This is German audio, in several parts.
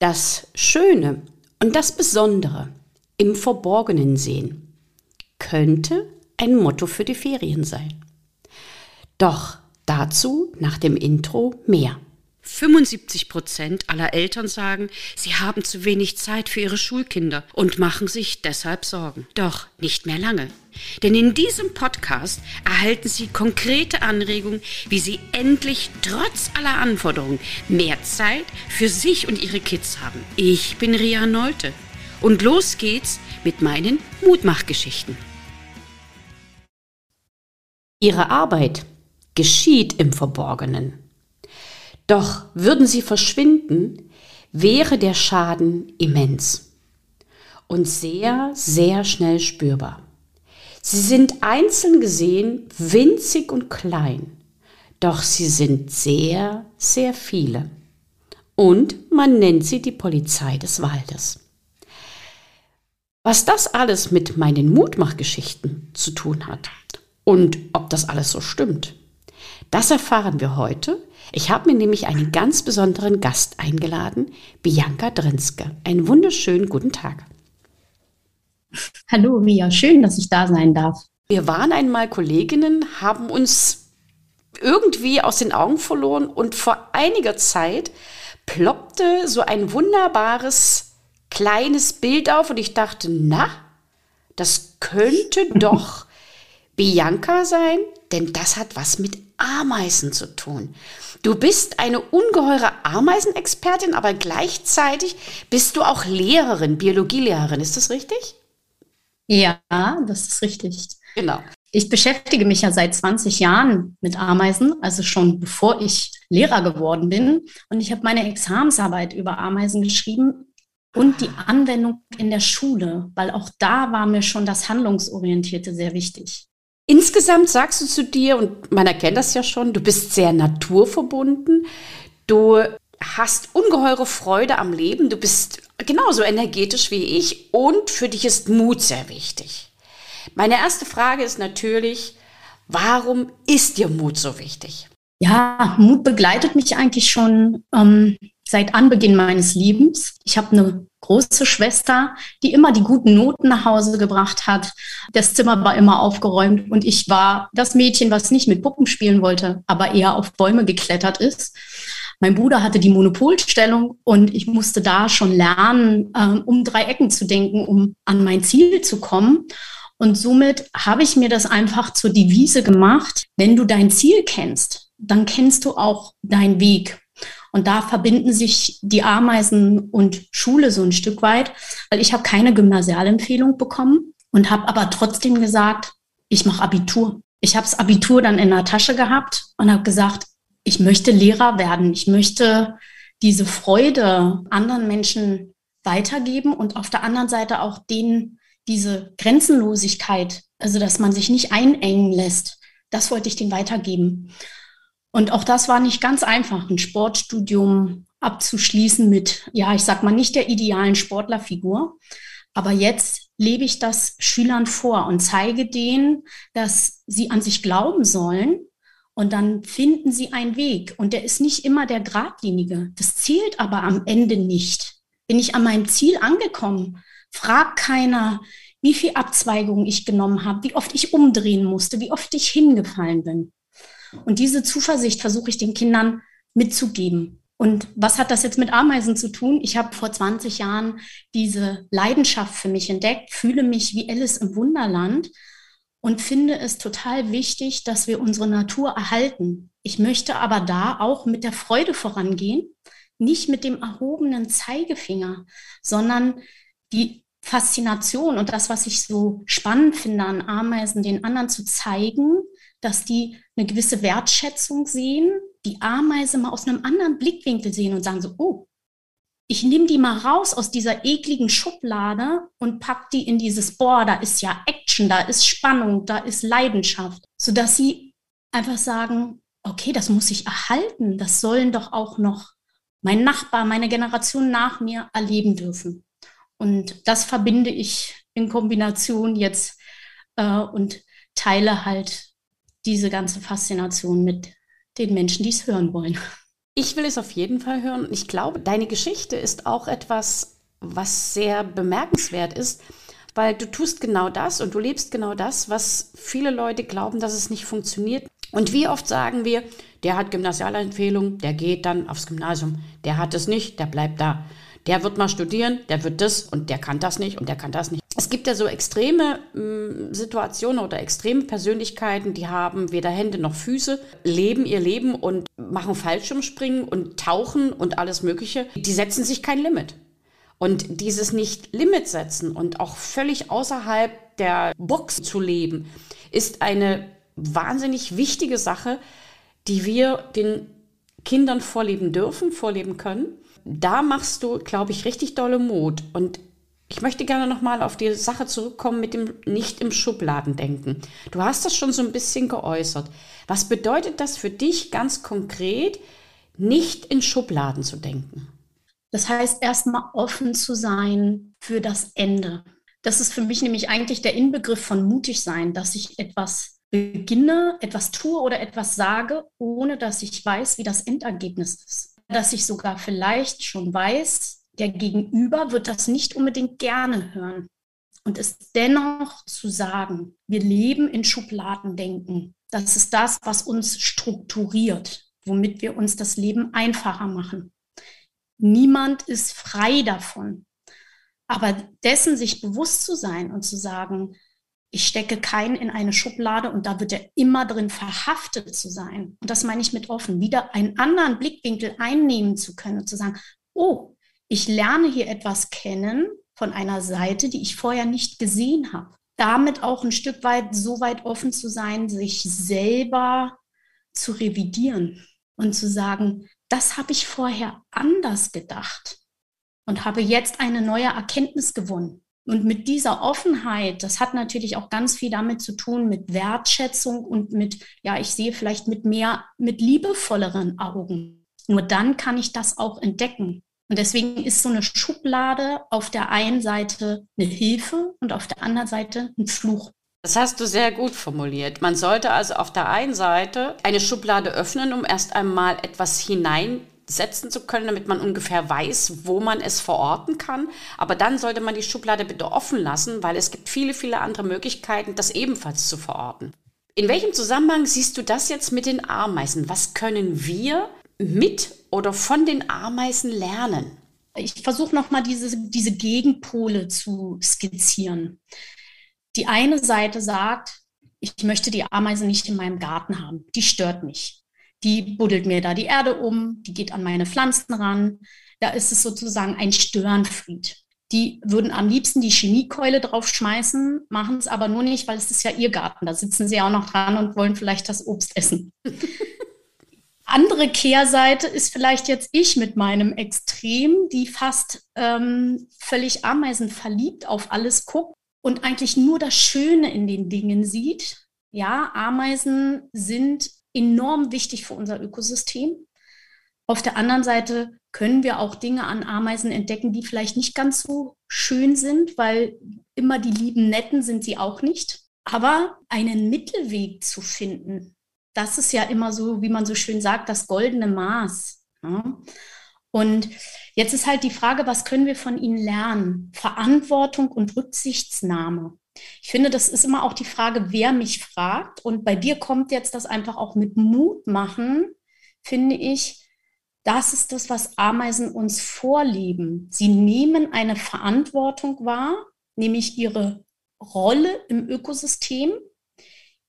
Das Schöne und das Besondere im Verborgenen sehen könnte ein Motto für die Ferien sein. Doch dazu nach dem Intro mehr. 75 Prozent aller Eltern sagen, sie haben zu wenig Zeit für ihre Schulkinder und machen sich deshalb Sorgen. Doch nicht mehr lange. Denn in diesem Podcast erhalten Sie konkrete Anregungen, wie Sie endlich trotz aller Anforderungen mehr Zeit für sich und Ihre Kids haben. Ich bin Ria Neute und los geht's mit meinen Mutmachgeschichten. Ihre Arbeit geschieht im Verborgenen. Doch würden sie verschwinden, wäre der Schaden immens und sehr, sehr schnell spürbar. Sie sind einzeln gesehen winzig und klein, doch sie sind sehr, sehr viele. Und man nennt sie die Polizei des Waldes. Was das alles mit meinen Mutmachgeschichten zu tun hat und ob das alles so stimmt, das erfahren wir heute ich habe mir nämlich einen ganz besonderen Gast eingeladen, Bianca Drinske. Einen wunderschönen guten Tag. Hallo, Mia, schön, dass ich da sein darf. Wir waren einmal Kolleginnen, haben uns irgendwie aus den Augen verloren und vor einiger Zeit ploppte so ein wunderbares kleines Bild auf und ich dachte, na, das könnte doch Bianca sein, denn das hat was mit Ameisen zu tun. Du bist eine ungeheure Ameisenexpertin, aber gleichzeitig bist du auch Lehrerin, Biologielehrerin. Ist das richtig? Ja, das ist richtig. Genau. Ich beschäftige mich ja seit 20 Jahren mit Ameisen, also schon bevor ich Lehrer geworden bin. Und ich habe meine Examensarbeit über Ameisen geschrieben und die Anwendung in der Schule, weil auch da war mir schon das Handlungsorientierte sehr wichtig. Insgesamt sagst du zu dir, und man erkennt das ja schon, du bist sehr naturverbunden, du hast ungeheure Freude am Leben, du bist genauso energetisch wie ich und für dich ist Mut sehr wichtig. Meine erste Frage ist natürlich, warum ist dir Mut so wichtig? Ja, Mut begleitet mich eigentlich schon ähm, seit Anbeginn meines Lebens. Ich habe eine große Schwester, die immer die guten Noten nach Hause gebracht hat. Das Zimmer war immer aufgeräumt und ich war das Mädchen, was nicht mit Puppen spielen wollte, aber eher auf Bäume geklettert ist. Mein Bruder hatte die Monopolstellung und ich musste da schon lernen, ähm, um drei Ecken zu denken, um an mein Ziel zu kommen. Und somit habe ich mir das einfach zur Devise gemacht. Wenn du dein Ziel kennst, dann kennst du auch deinen Weg. Und da verbinden sich die Ameisen und Schule so ein Stück weit, weil ich habe keine Gymnasialempfehlung bekommen und habe aber trotzdem gesagt, ich mache Abitur. Ich habe das Abitur dann in der Tasche gehabt und habe gesagt, ich möchte Lehrer werden. Ich möchte diese Freude anderen Menschen weitergeben und auf der anderen Seite auch denen diese Grenzenlosigkeit, also dass man sich nicht einengen lässt, das wollte ich denen weitergeben. Und auch das war nicht ganz einfach, ein Sportstudium abzuschließen mit, ja, ich sag mal, nicht der idealen Sportlerfigur. Aber jetzt lebe ich das Schülern vor und zeige denen, dass sie an sich glauben sollen. Und dann finden sie einen Weg. Und der ist nicht immer der geradlinige. Das zählt aber am Ende nicht. Bin ich an meinem Ziel angekommen, fragt keiner, wie viel Abzweigungen ich genommen habe, wie oft ich umdrehen musste, wie oft ich hingefallen bin. Und diese Zuversicht versuche ich den Kindern mitzugeben. Und was hat das jetzt mit Ameisen zu tun? Ich habe vor 20 Jahren diese Leidenschaft für mich entdeckt, fühle mich wie Alice im Wunderland und finde es total wichtig, dass wir unsere Natur erhalten. Ich möchte aber da auch mit der Freude vorangehen, nicht mit dem erhobenen Zeigefinger, sondern die Faszination und das, was ich so spannend finde an Ameisen, den anderen zu zeigen, dass die eine gewisse Wertschätzung sehen, die Ameise mal aus einem anderen Blickwinkel sehen und sagen so, oh, ich nehme die mal raus aus dieser ekligen Schublade und pack die in dieses, boah, da ist ja Action, da ist Spannung, da ist Leidenschaft, sodass sie einfach sagen, okay, das muss ich erhalten, das sollen doch auch noch mein Nachbar, meine Generation nach mir erleben dürfen. Und das verbinde ich in Kombination jetzt äh, und teile halt diese ganze Faszination mit den Menschen, die es hören wollen. Ich will es auf jeden Fall hören. Ich glaube, deine Geschichte ist auch etwas, was sehr bemerkenswert ist, weil du tust genau das und du lebst genau das, was viele Leute glauben, dass es nicht funktioniert. Und wie oft sagen wir, der hat Gymnasialempfehlung, der geht dann aufs Gymnasium, der hat es nicht, der bleibt da. Der wird mal studieren, der wird das und der kann das nicht und der kann das nicht. Es gibt ja so extreme äh, Situationen oder extreme Persönlichkeiten, die haben weder Hände noch Füße, leben ihr Leben und machen Fallschirmspringen und tauchen und alles Mögliche. Die setzen sich kein Limit. Und dieses Nicht-Limit setzen und auch völlig außerhalb der Box zu leben, ist eine wahnsinnig wichtige Sache, die wir den Kindern vorleben dürfen, vorleben können. Da machst du, glaube ich, richtig dolle Mut. Und ich möchte gerne nochmal auf die Sache zurückkommen mit dem nicht im Schubladen denken. Du hast das schon so ein bisschen geäußert. Was bedeutet das für dich ganz konkret, nicht in Schubladen zu denken? Das heißt, erstmal offen zu sein für das Ende. Das ist für mich nämlich eigentlich der Inbegriff von mutig sein, dass ich etwas beginne, etwas tue oder etwas sage, ohne dass ich weiß, wie das Endergebnis ist. Dass ich sogar vielleicht schon weiß, der Gegenüber wird das nicht unbedingt gerne hören. Und es dennoch zu sagen, wir leben in Schubladendenken. Das ist das, was uns strukturiert, womit wir uns das Leben einfacher machen. Niemand ist frei davon. Aber dessen sich bewusst zu sein und zu sagen, ich stecke keinen in eine Schublade und da wird er immer drin verhaftet zu sein. Und das meine ich mit offen, wieder einen anderen Blickwinkel einnehmen zu können und zu sagen, oh, ich lerne hier etwas kennen von einer Seite, die ich vorher nicht gesehen habe. Damit auch ein Stück weit so weit offen zu sein, sich selber zu revidieren und zu sagen, das habe ich vorher anders gedacht und habe jetzt eine neue Erkenntnis gewonnen. Und mit dieser Offenheit, das hat natürlich auch ganz viel damit zu tun mit Wertschätzung und mit, ja, ich sehe vielleicht mit mehr, mit liebevolleren Augen. Nur dann kann ich das auch entdecken. Und deswegen ist so eine Schublade auf der einen Seite eine Hilfe und auf der anderen Seite ein Fluch. Das hast du sehr gut formuliert. Man sollte also auf der einen Seite eine Schublade öffnen, um erst einmal etwas hinein setzen zu können, damit man ungefähr weiß, wo man es verorten kann. Aber dann sollte man die Schublade bitte offen lassen, weil es gibt viele, viele andere Möglichkeiten, das ebenfalls zu verorten. In welchem Zusammenhang siehst du das jetzt mit den Ameisen? Was können wir mit oder von den Ameisen lernen? Ich versuche nochmal diese, diese Gegenpole zu skizzieren. Die eine Seite sagt, ich möchte die Ameise nicht in meinem Garten haben. Die stört mich die buddelt mir da die Erde um, die geht an meine Pflanzen ran. Da ist es sozusagen ein Störenfried. Die würden am liebsten die Chemiekeule draufschmeißen, machen es aber nur nicht, weil es ist ja ihr Garten. Da sitzen sie auch noch dran und wollen vielleicht das Obst essen. Andere Kehrseite ist vielleicht jetzt ich mit meinem Extrem, die fast ähm, völlig ameisenverliebt auf alles guckt und eigentlich nur das Schöne in den Dingen sieht. Ja, Ameisen sind enorm wichtig für unser Ökosystem. Auf der anderen Seite können wir auch Dinge an Ameisen entdecken, die vielleicht nicht ganz so schön sind, weil immer die lieben Netten sind sie auch nicht. Aber einen Mittelweg zu finden, das ist ja immer so, wie man so schön sagt, das goldene Maß. Ja? Und jetzt ist halt die Frage, was können wir von ihnen lernen? Verantwortung und Rücksichtsnahme. Ich finde, das ist immer auch die Frage, wer mich fragt. Und bei dir kommt jetzt das einfach auch mit Mut machen, finde ich. Das ist das, was Ameisen uns vorleben. Sie nehmen eine Verantwortung wahr, nämlich ihre Rolle im Ökosystem,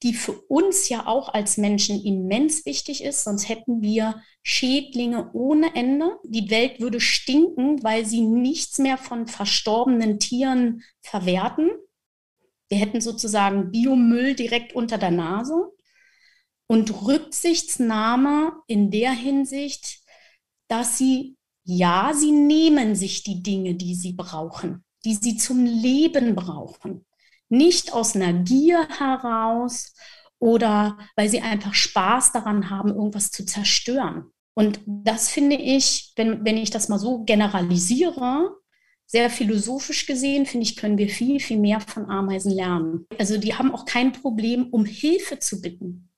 die für uns ja auch als Menschen immens wichtig ist. Sonst hätten wir Schädlinge ohne Ende. Die Welt würde stinken, weil sie nichts mehr von verstorbenen Tieren verwerten. Wir hätten sozusagen Biomüll direkt unter der Nase und Rücksichtsnahme in der Hinsicht, dass sie, ja, sie nehmen sich die Dinge, die sie brauchen, die sie zum Leben brauchen. Nicht aus einer Gier heraus oder weil sie einfach Spaß daran haben, irgendwas zu zerstören. Und das finde ich, wenn, wenn ich das mal so generalisiere, sehr philosophisch gesehen, finde ich, können wir viel, viel mehr von Ameisen lernen. Also die haben auch kein Problem, um Hilfe zu bitten.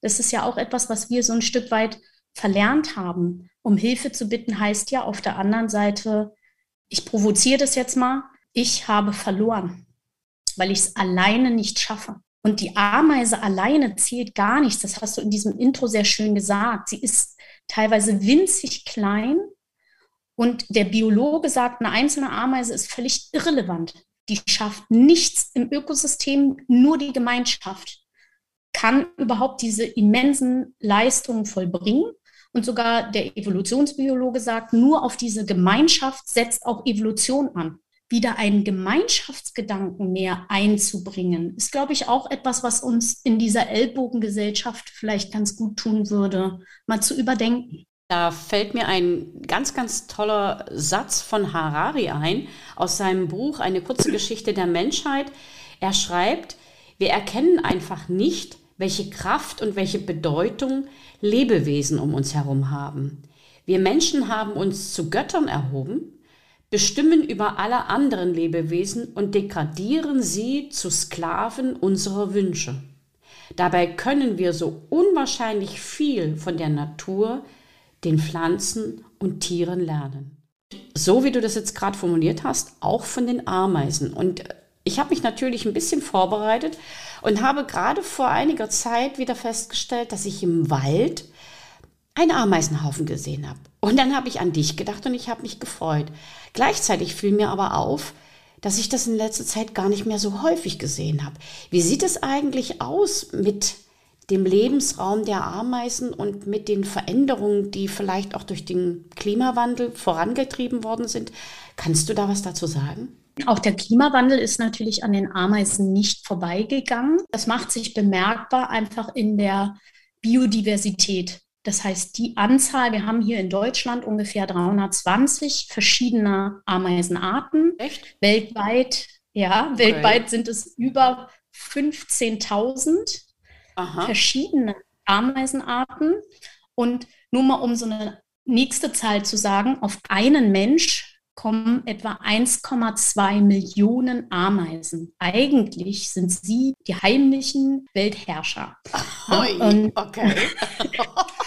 Das ist ja auch etwas, was wir so ein Stück weit verlernt haben, um Hilfe zu bitten, heißt ja auf der anderen Seite, ich provoziere das jetzt mal, ich habe verloren, weil ich es alleine nicht schaffe. Und die Ameise alleine zählt gar nichts. Das hast du in diesem Intro sehr schön gesagt. Sie ist teilweise winzig klein. Und der Biologe sagt, eine einzelne Ameise ist völlig irrelevant. Die schafft nichts im Ökosystem, nur die Gemeinschaft kann überhaupt diese immensen Leistungen vollbringen. Und sogar der Evolutionsbiologe sagt, nur auf diese Gemeinschaft setzt auch Evolution an wieder einen Gemeinschaftsgedanken mehr einzubringen, ist, glaube ich, auch etwas, was uns in dieser Ellbogengesellschaft vielleicht ganz gut tun würde, mal zu überdenken. Da fällt mir ein ganz, ganz toller Satz von Harari ein aus seinem Buch Eine kurze Geschichte der Menschheit. Er schreibt, wir erkennen einfach nicht, welche Kraft und welche Bedeutung Lebewesen um uns herum haben. Wir Menschen haben uns zu Göttern erhoben, bestimmen über alle anderen Lebewesen und degradieren sie zu Sklaven unserer Wünsche. Dabei können wir so unwahrscheinlich viel von der Natur, den Pflanzen und Tieren lernen. So wie du das jetzt gerade formuliert hast, auch von den Ameisen. Und ich habe mich natürlich ein bisschen vorbereitet und habe gerade vor einiger Zeit wieder festgestellt, dass ich im Wald einen Ameisenhaufen gesehen habe. Und dann habe ich an dich gedacht und ich habe mich gefreut. Gleichzeitig fiel mir aber auf, dass ich das in letzter Zeit gar nicht mehr so häufig gesehen habe. Wie sieht es eigentlich aus mit dem Lebensraum der Ameisen und mit den Veränderungen, die vielleicht auch durch den Klimawandel vorangetrieben worden sind? Kannst du da was dazu sagen? Auch der Klimawandel ist natürlich an den Ameisen nicht vorbeigegangen. Das macht sich bemerkbar einfach in der Biodiversität. Das heißt, die Anzahl, wir haben hier in Deutschland ungefähr 320 verschiedene Ameisenarten. Echt? Weltweit, ja, okay. weltweit sind es über 15.000 verschiedene Ameisenarten. Und nur mal um so eine nächste Zahl zu sagen, auf einen Mensch kommen etwa 1,2 Millionen Ameisen. Eigentlich sind sie die heimlichen Weltherrscher. Oi, okay.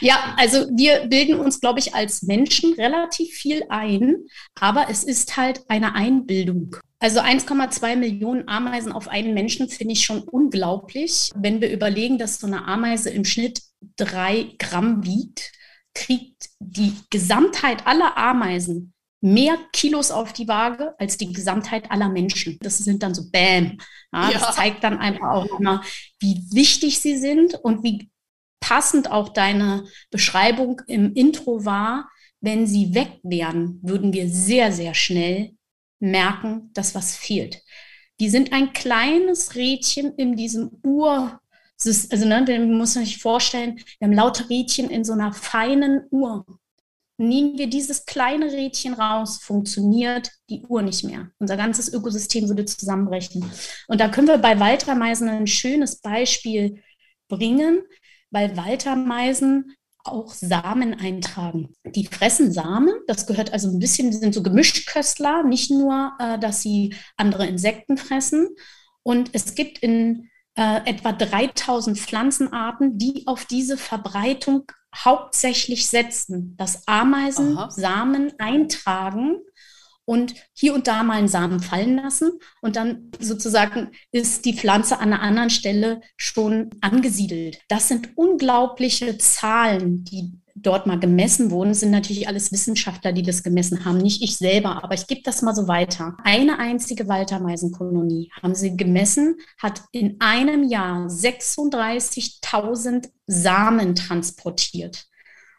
Ja, also wir bilden uns, glaube ich, als Menschen relativ viel ein, aber es ist halt eine Einbildung. Also 1,2 Millionen Ameisen auf einen Menschen finde ich schon unglaublich. Wenn wir überlegen, dass so eine Ameise im Schnitt drei Gramm wiegt, kriegt die Gesamtheit aller Ameisen mehr Kilos auf die Waage als die Gesamtheit aller Menschen. Das sind dann so Bäm. Ja, ja. Das zeigt dann einfach auch immer, wie wichtig sie sind und wie passend auch deine Beschreibung im Intro war, wenn sie weg wären, würden wir sehr, sehr schnell merken, dass was fehlt. Die sind ein kleines Rädchen in diesem Ur, also ne, man muss sich vorstellen, wir haben lauter Rädchen in so einer feinen Uhr. Nehmen wir dieses kleine Rädchen raus, funktioniert die Uhr nicht mehr. Unser ganzes Ökosystem würde zusammenbrechen. Und da können wir bei Waldrameisen ein schönes Beispiel bringen weil Waltermeisen auch Samen eintragen. Die fressen Samen, das gehört also ein bisschen, die sind so Gemischköstler, nicht nur, äh, dass sie andere Insekten fressen. Und es gibt in äh, etwa 3000 Pflanzenarten, die auf diese Verbreitung hauptsächlich setzen, dass Ameisen Aha. Samen eintragen und hier und da mal einen Samen fallen lassen und dann sozusagen ist die Pflanze an einer anderen Stelle schon angesiedelt. Das sind unglaubliche Zahlen, die dort mal gemessen wurden. Sind natürlich alles Wissenschaftler, die das gemessen haben, nicht ich selber, aber ich gebe das mal so weiter. Eine einzige Waltermeisenkolonie haben sie gemessen, hat in einem Jahr 36.000 Samen transportiert.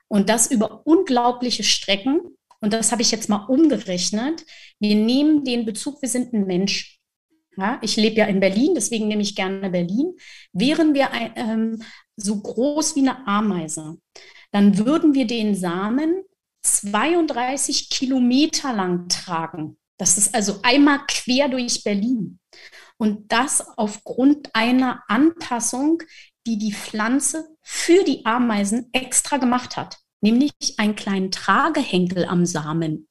Und das über unglaubliche Strecken. Und das habe ich jetzt mal umgerechnet. Wir nehmen den Bezug, wir sind ein Mensch. Ja, ich lebe ja in Berlin, deswegen nehme ich gerne Berlin. Wären wir ähm, so groß wie eine Ameise, dann würden wir den Samen 32 Kilometer lang tragen. Das ist also einmal quer durch Berlin. Und das aufgrund einer Anpassung, die die Pflanze für die Ameisen extra gemacht hat nämlich einen kleinen Tragehenkel am Samen.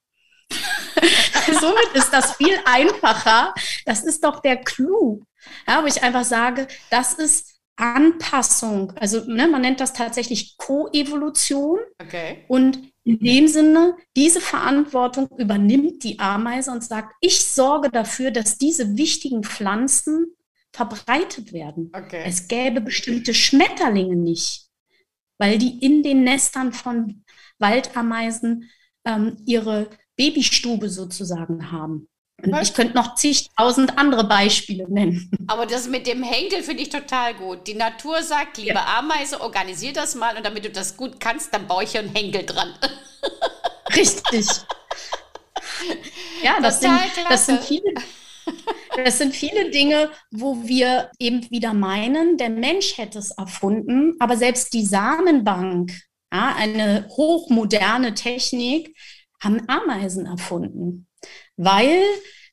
Somit ist das viel einfacher. Das ist doch der Clou. Ja, wo ich einfach sage, das ist Anpassung, also ne, man nennt das tatsächlich Koevolution. Okay. Und in dem Sinne, diese Verantwortung übernimmt die Ameise und sagt, ich sorge dafür, dass diese wichtigen Pflanzen verbreitet werden. Okay. Es gäbe bestimmte Schmetterlinge nicht, weil die in den Nestern von Waldameisen ähm, ihre Babystube sozusagen haben. Und ich könnte noch zigtausend andere Beispiele nennen. Aber das mit dem Henkel finde ich total gut. Die Natur sagt, liebe ja. Ameise, organisier das mal und damit du das gut kannst, dann baue ich hier einen Henkel dran. Richtig. ja, das sind, das sind, viele, das sind viele Dinge, wo wir eben wieder meinen, der Mensch hätte es erfunden, aber selbst die Samenbank, ja, eine hochmoderne Technik, haben Ameisen erfunden weil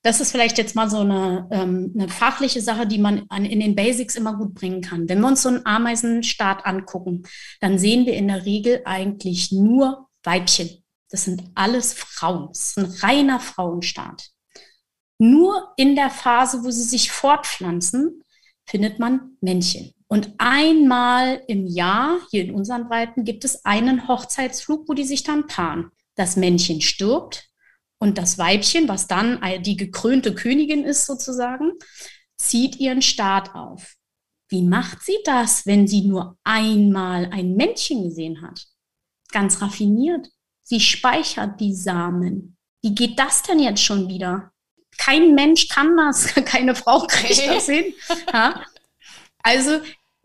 das ist vielleicht jetzt mal so eine, ähm, eine fachliche Sache, die man an, in den Basics immer gut bringen kann. Wenn wir uns so einen Ameisenstaat angucken, dann sehen wir in der Regel eigentlich nur Weibchen. Das sind alles Frauen. Das ist ein reiner Frauenstaat. Nur in der Phase, wo sie sich fortpflanzen, findet man Männchen. Und einmal im Jahr, hier in unseren Breiten, gibt es einen Hochzeitsflug, wo die sich dann paaren. Das Männchen stirbt, und das Weibchen, was dann die gekrönte Königin ist sozusagen, zieht ihren Staat auf. Wie macht sie das, wenn sie nur einmal ein Männchen gesehen hat? Ganz raffiniert. Sie speichert die Samen. Wie geht das denn jetzt schon wieder? Kein Mensch kann das, keine Frau kriegt das hin. Ja? Also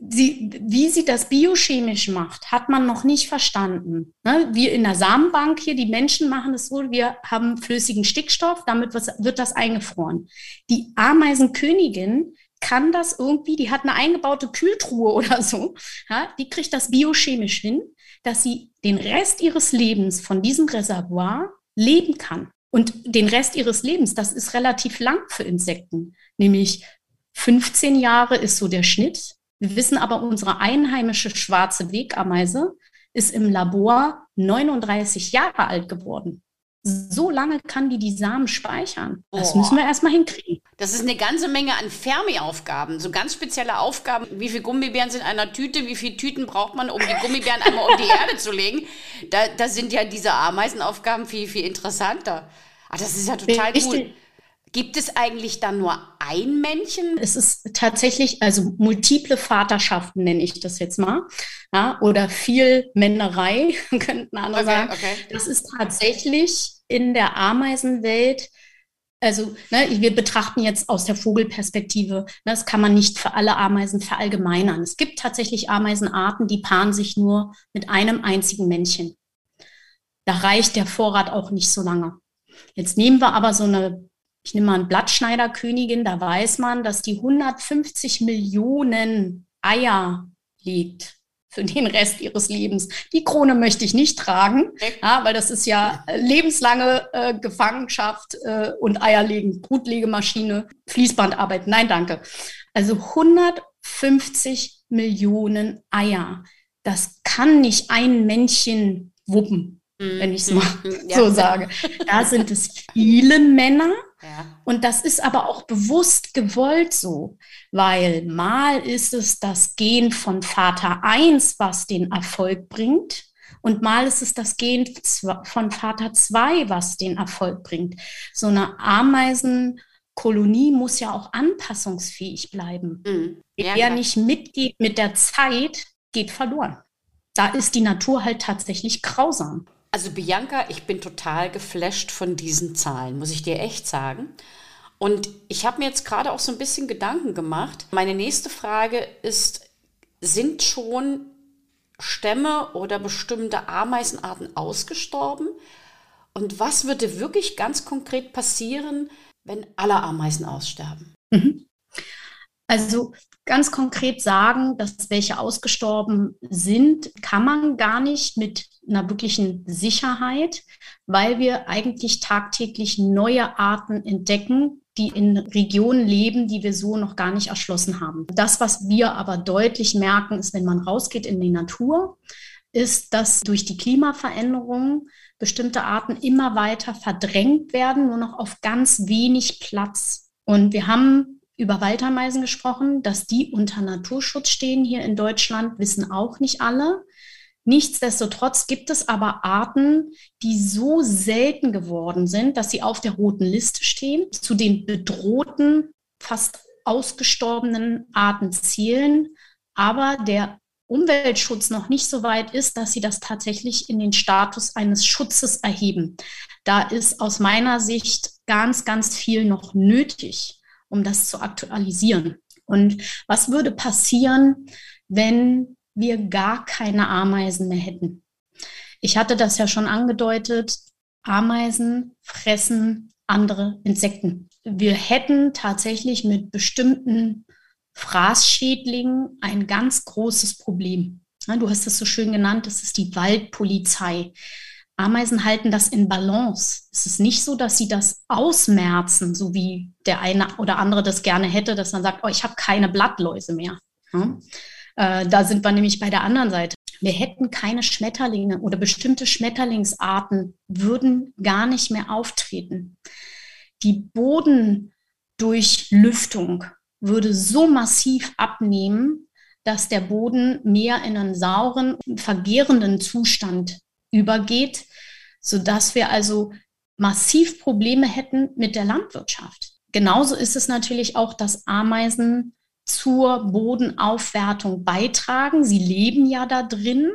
sie, wie sie das biochemisch macht, hat man noch nicht verstanden. Ne? Wir in der Samenbank hier, die Menschen machen es so, wir haben flüssigen Stickstoff, damit wird das eingefroren. Die Ameisenkönigin kann das irgendwie, die hat eine eingebaute Kühltruhe oder so, ja? die kriegt das biochemisch hin, dass sie den Rest ihres Lebens von diesem Reservoir leben kann. Und den Rest ihres Lebens, das ist relativ lang für Insekten, nämlich 15 Jahre ist so der Schnitt. Wir wissen aber, unsere einheimische schwarze Wegameise ist im Labor 39 Jahre alt geworden. So lange kann die die Samen speichern. Das oh. müssen wir erstmal hinkriegen. Das ist eine ganze Menge an Fermi-Aufgaben, so ganz spezielle Aufgaben. Wie viele Gummibären sind in einer Tüte? Wie viele Tüten braucht man, um die Gummibären einmal um die Erde zu legen? Da, da sind ja diese Ameisenaufgaben viel, viel interessanter. Ach, das ist ja total Richtig. cool. Gibt es eigentlich dann nur ein Männchen? Es ist tatsächlich, also multiple Vaterschaften nenne ich das jetzt mal. Ja, oder viel Männerei, könnten andere okay, sagen. Okay. Das ist tatsächlich in der Ameisenwelt also ne, wir betrachten jetzt aus der Vogelperspektive, ne, das kann man nicht für alle Ameisen verallgemeinern. Es gibt tatsächlich Ameisenarten, die paaren sich nur mit einem einzigen Männchen. Da reicht der Vorrat auch nicht so lange. Jetzt nehmen wir aber so eine ich nehme mal einen Blattschneiderkönigin, da weiß man, dass die 150 Millionen Eier legt für den Rest ihres Lebens. Die Krone möchte ich nicht tragen, ja, weil das ist ja lebenslange äh, Gefangenschaft äh, und Eierlegen, Brutlegemaschine, Fließbandarbeit. Nein, danke. Also 150 Millionen Eier. Das kann nicht ein Männchen wuppen wenn ich es mal mhm. ja. so sage. Da sind es viele Männer. Ja. Und das ist aber auch bewusst gewollt so, weil mal ist es das Gen von Vater 1, was den Erfolg bringt. Und mal ist es das Gen von Vater 2, was den Erfolg bringt. So eine Ameisenkolonie muss ja auch anpassungsfähig bleiben. Mhm. Ja, Wer nicht mitgeht mit der Zeit, geht verloren. Da ist die Natur halt tatsächlich grausam. Also Bianca, ich bin total geflasht von diesen Zahlen, muss ich dir echt sagen. Und ich habe mir jetzt gerade auch so ein bisschen Gedanken gemacht. Meine nächste Frage ist, sind schon Stämme oder bestimmte Ameisenarten ausgestorben? Und was würde wirklich ganz konkret passieren, wenn alle Ameisen aussterben? Mhm. Also ganz konkret sagen, dass welche ausgestorben sind, kann man gar nicht mit einer wirklichen Sicherheit, weil wir eigentlich tagtäglich neue Arten entdecken, die in Regionen leben, die wir so noch gar nicht erschlossen haben. Das, was wir aber deutlich merken, ist, wenn man rausgeht in die Natur, ist, dass durch die Klimaveränderungen bestimmte Arten immer weiter verdrängt werden, nur noch auf ganz wenig Platz. Und wir haben über Waldameisen gesprochen, dass die unter Naturschutz stehen hier in Deutschland, wissen auch nicht alle. Nichtsdestotrotz gibt es aber Arten, die so selten geworden sind, dass sie auf der roten Liste stehen, zu den bedrohten, fast ausgestorbenen Arten zählen, aber der Umweltschutz noch nicht so weit ist, dass sie das tatsächlich in den Status eines Schutzes erheben. Da ist aus meiner Sicht ganz, ganz viel noch nötig, um das zu aktualisieren. Und was würde passieren, wenn wir gar keine Ameisen mehr hätten? Ich hatte das ja schon angedeutet. Ameisen fressen andere Insekten. Wir hätten tatsächlich mit bestimmten Fraßschädlingen ein ganz großes Problem. Du hast es so schön genannt, das ist die Waldpolizei. Ameisen halten das in Balance. Es ist nicht so, dass sie das ausmerzen, so wie der eine oder andere das gerne hätte, dass man sagt, oh, ich habe keine Blattläuse mehr. Ja? Äh, da sind wir nämlich bei der anderen Seite. Wir hätten keine Schmetterlinge oder bestimmte Schmetterlingsarten würden gar nicht mehr auftreten. Die Bodendurchlüftung würde so massiv abnehmen, dass der Boden mehr in einen sauren, vergehrenden Zustand übergeht, sodass wir also massiv Probleme hätten mit der Landwirtschaft. Genauso ist es natürlich auch, dass Ameisen zur Bodenaufwertung beitragen. Sie leben ja da drin.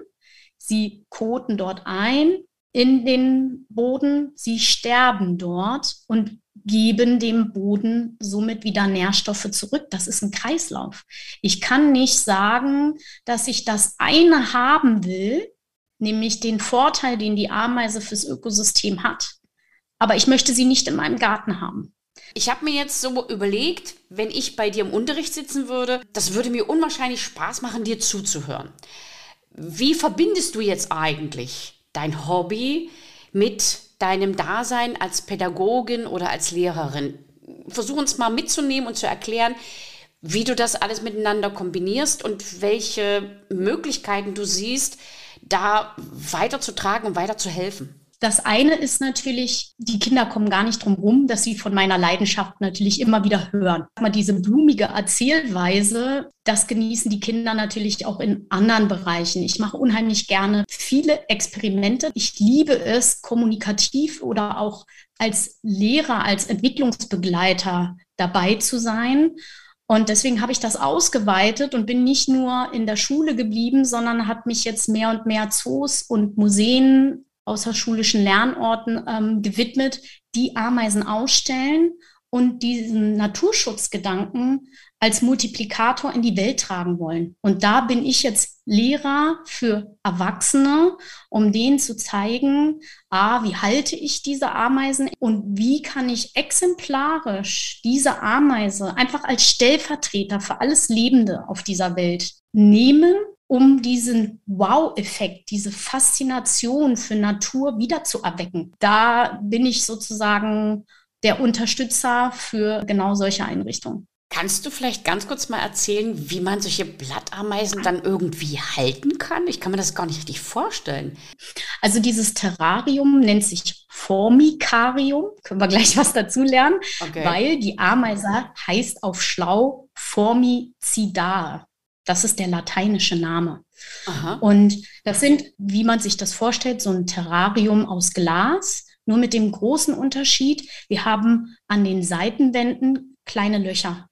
Sie koten dort ein in den Boden. Sie sterben dort und geben dem Boden somit wieder Nährstoffe zurück. Das ist ein Kreislauf. Ich kann nicht sagen, dass ich das eine haben will, nämlich den Vorteil, den die Ameise fürs Ökosystem hat. Aber ich möchte sie nicht in meinem Garten haben. Ich habe mir jetzt so überlegt, wenn ich bei dir im Unterricht sitzen würde, das würde mir unwahrscheinlich Spaß machen, dir zuzuhören. Wie verbindest du jetzt eigentlich dein Hobby mit deinem Dasein als Pädagogin oder als Lehrerin? Versuch uns mal mitzunehmen und zu erklären, wie du das alles miteinander kombinierst und welche Möglichkeiten du siehst, da weiterzutragen und weiter zu helfen. Das eine ist natürlich, die Kinder kommen gar nicht drum rum, dass sie von meiner Leidenschaft natürlich immer wieder hören. Mal diese blumige Erzählweise, das genießen die Kinder natürlich auch in anderen Bereichen. Ich mache unheimlich gerne viele Experimente. Ich liebe es, kommunikativ oder auch als Lehrer, als Entwicklungsbegleiter dabei zu sein. Und deswegen habe ich das ausgeweitet und bin nicht nur in der Schule geblieben, sondern hat mich jetzt mehr und mehr Zoos und Museen außerschulischen Lernorten ähm, gewidmet, die Ameisen ausstellen und diesen Naturschutzgedanken als Multiplikator in die Welt tragen wollen. Und da bin ich jetzt Lehrer für Erwachsene, um denen zu zeigen, a, wie halte ich diese Ameisen und wie kann ich exemplarisch diese Ameise einfach als Stellvertreter für alles Lebende auf dieser Welt nehmen um diesen Wow-Effekt, diese Faszination für Natur wiederzuerwecken. Da bin ich sozusagen der Unterstützer für genau solche Einrichtungen. Kannst du vielleicht ganz kurz mal erzählen, wie man solche Blattameisen dann irgendwie halten kann? Ich kann mir das gar nicht richtig vorstellen. Also dieses Terrarium nennt sich Formicarium. Können wir gleich was dazu lernen, okay. weil die Ameise heißt auf schlau Formicida. Das ist der lateinische Name. Aha. Und das sind, wie man sich das vorstellt, so ein Terrarium aus Glas, nur mit dem großen Unterschied, wir haben an den Seitenwänden kleine Löcher,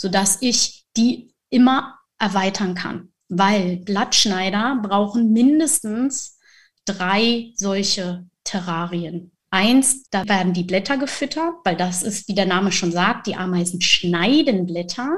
sodass ich die immer erweitern kann. Weil Blattschneider brauchen mindestens drei solche Terrarien. Eins, da werden die Blätter gefüttert, weil das ist, wie der Name schon sagt, die Ameisen schneiden Blätter.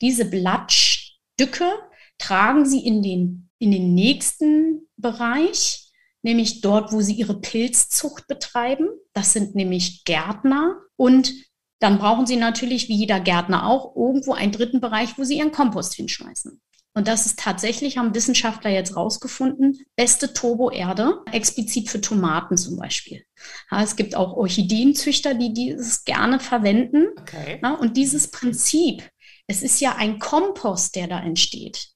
Diese Blattschneider Stücke tragen sie in den, in den nächsten Bereich, nämlich dort, wo sie ihre Pilzzucht betreiben. Das sind nämlich Gärtner. Und dann brauchen sie natürlich, wie jeder Gärtner auch, irgendwo einen dritten Bereich, wo sie ihren Kompost hinschmeißen. Und das ist tatsächlich, haben Wissenschaftler jetzt rausgefunden, beste Turboerde, explizit für Tomaten zum Beispiel. Ja, es gibt auch Orchideenzüchter, die dieses gerne verwenden. Okay. Ja, und dieses Prinzip, es ist ja ein Kompost, der da entsteht.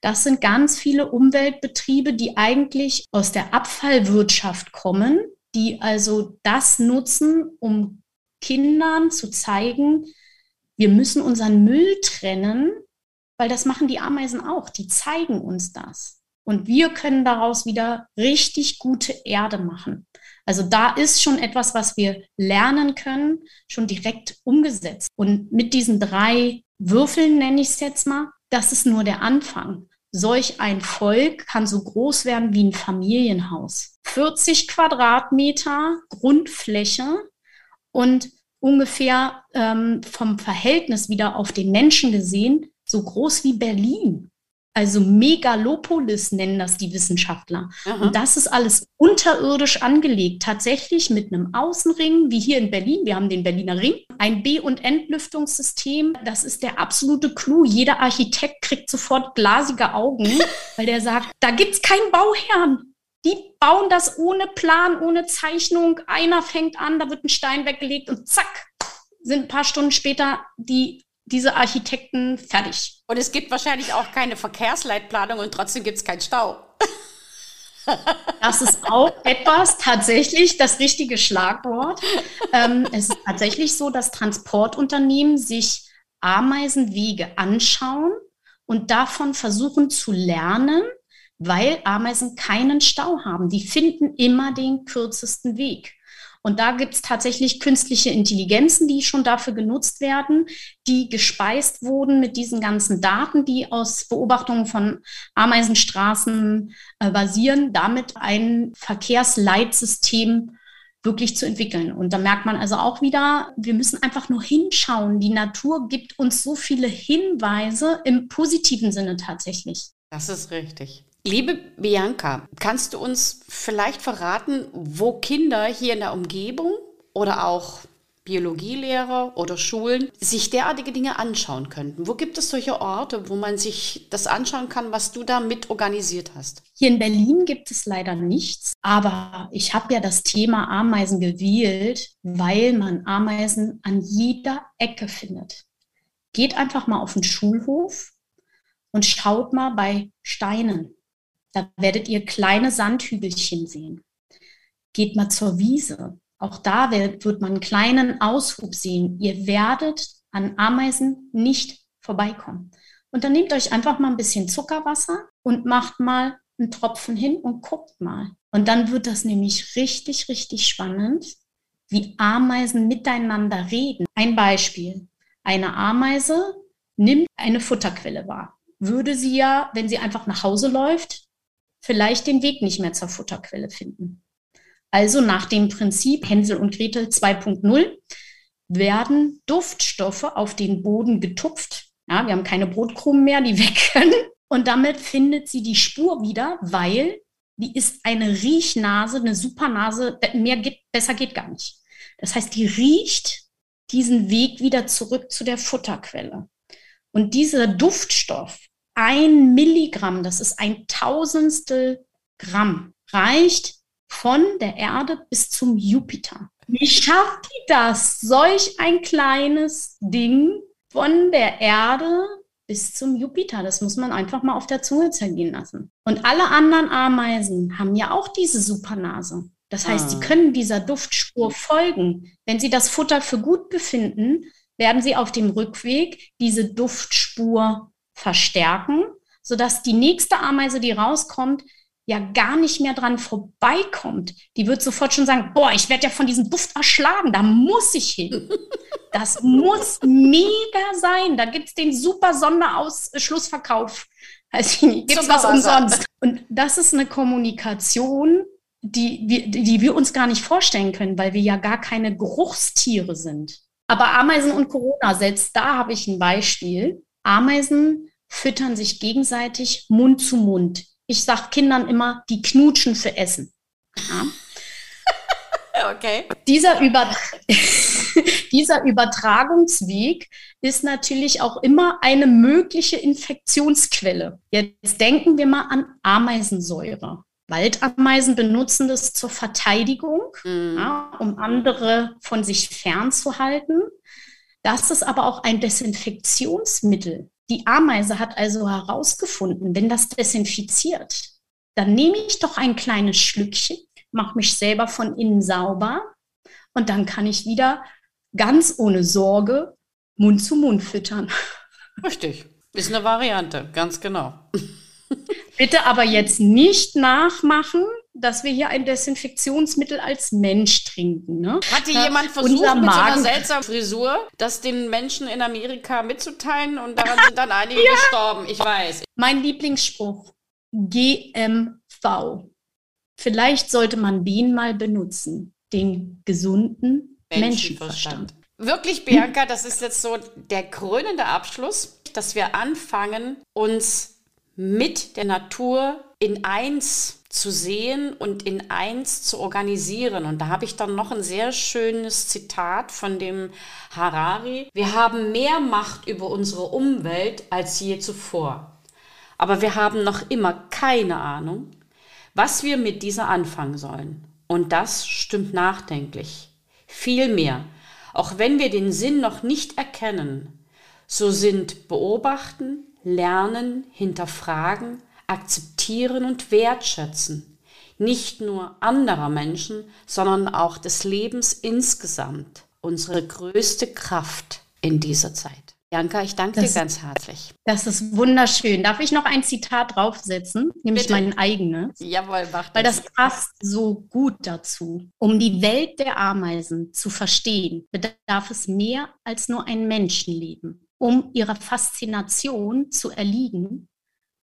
Das sind ganz viele Umweltbetriebe, die eigentlich aus der Abfallwirtschaft kommen, die also das nutzen, um Kindern zu zeigen, Wir müssen unseren Müll trennen, weil das machen die Ameisen auch. Die zeigen uns das. Und wir können daraus wieder richtig gute Erde machen. Also da ist schon etwas, was wir lernen können, schon direkt umgesetzt. Und mit diesen drei Würfeln nenne ich es jetzt mal, das ist nur der Anfang. Solch ein Volk kann so groß werden wie ein Familienhaus. 40 Quadratmeter Grundfläche und ungefähr ähm, vom Verhältnis wieder auf den Menschen gesehen, so groß wie Berlin. Also Megalopolis nennen das die Wissenschaftler. Aha. Und das ist alles unterirdisch angelegt, tatsächlich mit einem Außenring, wie hier in Berlin. Wir haben den Berliner Ring, ein B- und Entlüftungssystem. Das ist der absolute Clou. Jeder Architekt kriegt sofort glasige Augen, weil der sagt, da gibt es keinen Bauherrn. Die bauen das ohne Plan, ohne Zeichnung. Einer fängt an, da wird ein Stein weggelegt und zack, sind ein paar Stunden später die diese Architekten fertig. Und es gibt wahrscheinlich auch keine Verkehrsleitplanung und trotzdem gibt es keinen Stau. Das ist auch etwas tatsächlich das richtige Schlagwort. Ähm, es ist tatsächlich so, dass Transportunternehmen sich Ameisenwege anschauen und davon versuchen zu lernen, weil Ameisen keinen Stau haben. Die finden immer den kürzesten Weg. Und da gibt es tatsächlich künstliche Intelligenzen, die schon dafür genutzt werden, die gespeist wurden mit diesen ganzen Daten, die aus Beobachtungen von Ameisenstraßen äh, basieren, damit ein Verkehrsleitsystem wirklich zu entwickeln. Und da merkt man also auch wieder, wir müssen einfach nur hinschauen. Die Natur gibt uns so viele Hinweise im positiven Sinne tatsächlich. Das ist richtig. Liebe Bianca, kannst du uns vielleicht verraten, wo Kinder hier in der Umgebung oder auch Biologielehrer oder Schulen sich derartige Dinge anschauen könnten? Wo gibt es solche Orte, wo man sich das anschauen kann, was du da mit organisiert hast? Hier in Berlin gibt es leider nichts, aber ich habe ja das Thema Ameisen gewählt, weil man Ameisen an jeder Ecke findet. Geht einfach mal auf den Schulhof und schaut mal bei Steinen. Da werdet ihr kleine Sandhügelchen sehen. Geht mal zur Wiese. Auch da wird, man einen kleinen Aushub sehen. Ihr werdet an Ameisen nicht vorbeikommen. Und dann nehmt euch einfach mal ein bisschen Zuckerwasser und macht mal einen Tropfen hin und guckt mal. Und dann wird das nämlich richtig, richtig spannend, wie Ameisen miteinander reden. Ein Beispiel. Eine Ameise nimmt eine Futterquelle wahr. Würde sie ja, wenn sie einfach nach Hause läuft, vielleicht den Weg nicht mehr zur Futterquelle finden. Also nach dem Prinzip Hänsel und Gretel 2.0 werden Duftstoffe auf den Boden getupft. Ja, wir haben keine Brotkrumen mehr, die weg können. Und damit findet sie die Spur wieder, weil die ist eine Riechnase, eine Supernase. Mehr geht, besser geht gar nicht. Das heißt, die riecht diesen Weg wieder zurück zu der Futterquelle. Und dieser Duftstoff, ein Milligramm, das ist ein Tausendstel Gramm, reicht von der Erde bis zum Jupiter. Wie schafft die das? Solch ein kleines Ding von der Erde bis zum Jupiter. Das muss man einfach mal auf der Zunge zergehen lassen. Und alle anderen Ameisen haben ja auch diese Supernase. Das heißt, ah. sie können dieser Duftspur folgen. Wenn sie das Futter für gut befinden, werden sie auf dem Rückweg diese Duftspur verstärken, sodass die nächste Ameise, die rauskommt, ja gar nicht mehr dran vorbeikommt. Die wird sofort schon sagen, boah, ich werde ja von diesem Duft erschlagen, da muss ich hin. Das muss mega sein. Da gibt es den super Sonderausschlussverkauf. Also gibt es was umsonst. Und das ist eine Kommunikation, die wir, die wir uns gar nicht vorstellen können, weil wir ja gar keine Geruchstiere sind. Aber Ameisen und Corona, selbst da habe ich ein Beispiel. Ameisen füttern sich gegenseitig Mund zu Mund. Ich sage Kindern immer, die knutschen für Essen. Ja. Okay. Dieser, Über dieser Übertragungsweg ist natürlich auch immer eine mögliche Infektionsquelle. Jetzt denken wir mal an Ameisensäure. Waldameisen benutzen das zur Verteidigung, mm. ja, um andere von sich fernzuhalten. Das ist aber auch ein Desinfektionsmittel. Die Ameise hat also herausgefunden, wenn das desinfiziert, dann nehme ich doch ein kleines Schlückchen, mache mich selber von innen sauber und dann kann ich wieder ganz ohne Sorge Mund zu Mund füttern. Richtig. Ist eine Variante, ganz genau. Bitte aber jetzt nicht nachmachen, dass wir hier ein Desinfektionsmittel als Mensch trinken. Ne? Hatte ja, jemand versucht, mit so einer seltsamen Frisur, das den Menschen in Amerika mitzuteilen und daran sind dann einige ja. gestorben? Ich weiß. Mein Lieblingsspruch, GMV. Vielleicht sollte man den mal benutzen, den gesunden Menschenverstand. Menschenverstand. Wirklich, Bianca, das ist jetzt so der krönende Abschluss, dass wir anfangen, uns mit der Natur in eins zu sehen und in eins zu organisieren. Und da habe ich dann noch ein sehr schönes Zitat von dem Harari. Wir haben mehr Macht über unsere Umwelt als je zuvor. Aber wir haben noch immer keine Ahnung, was wir mit dieser anfangen sollen. Und das stimmt nachdenklich. Vielmehr, auch wenn wir den Sinn noch nicht erkennen, so sind Beobachten, lernen, hinterfragen, akzeptieren und wertschätzen. Nicht nur anderer Menschen, sondern auch des Lebens insgesamt. Unsere größte Kraft in dieser Zeit. Janka, ich danke das, dir ganz herzlich. Das ist wunderschön. Darf ich noch ein Zitat draufsetzen? Nämlich Bitte. mein eigenes. Jawohl, mach das. Weil das passt so gut dazu. Um die Welt der Ameisen zu verstehen, bedarf es mehr als nur ein Menschenleben um ihrer Faszination zu erliegen,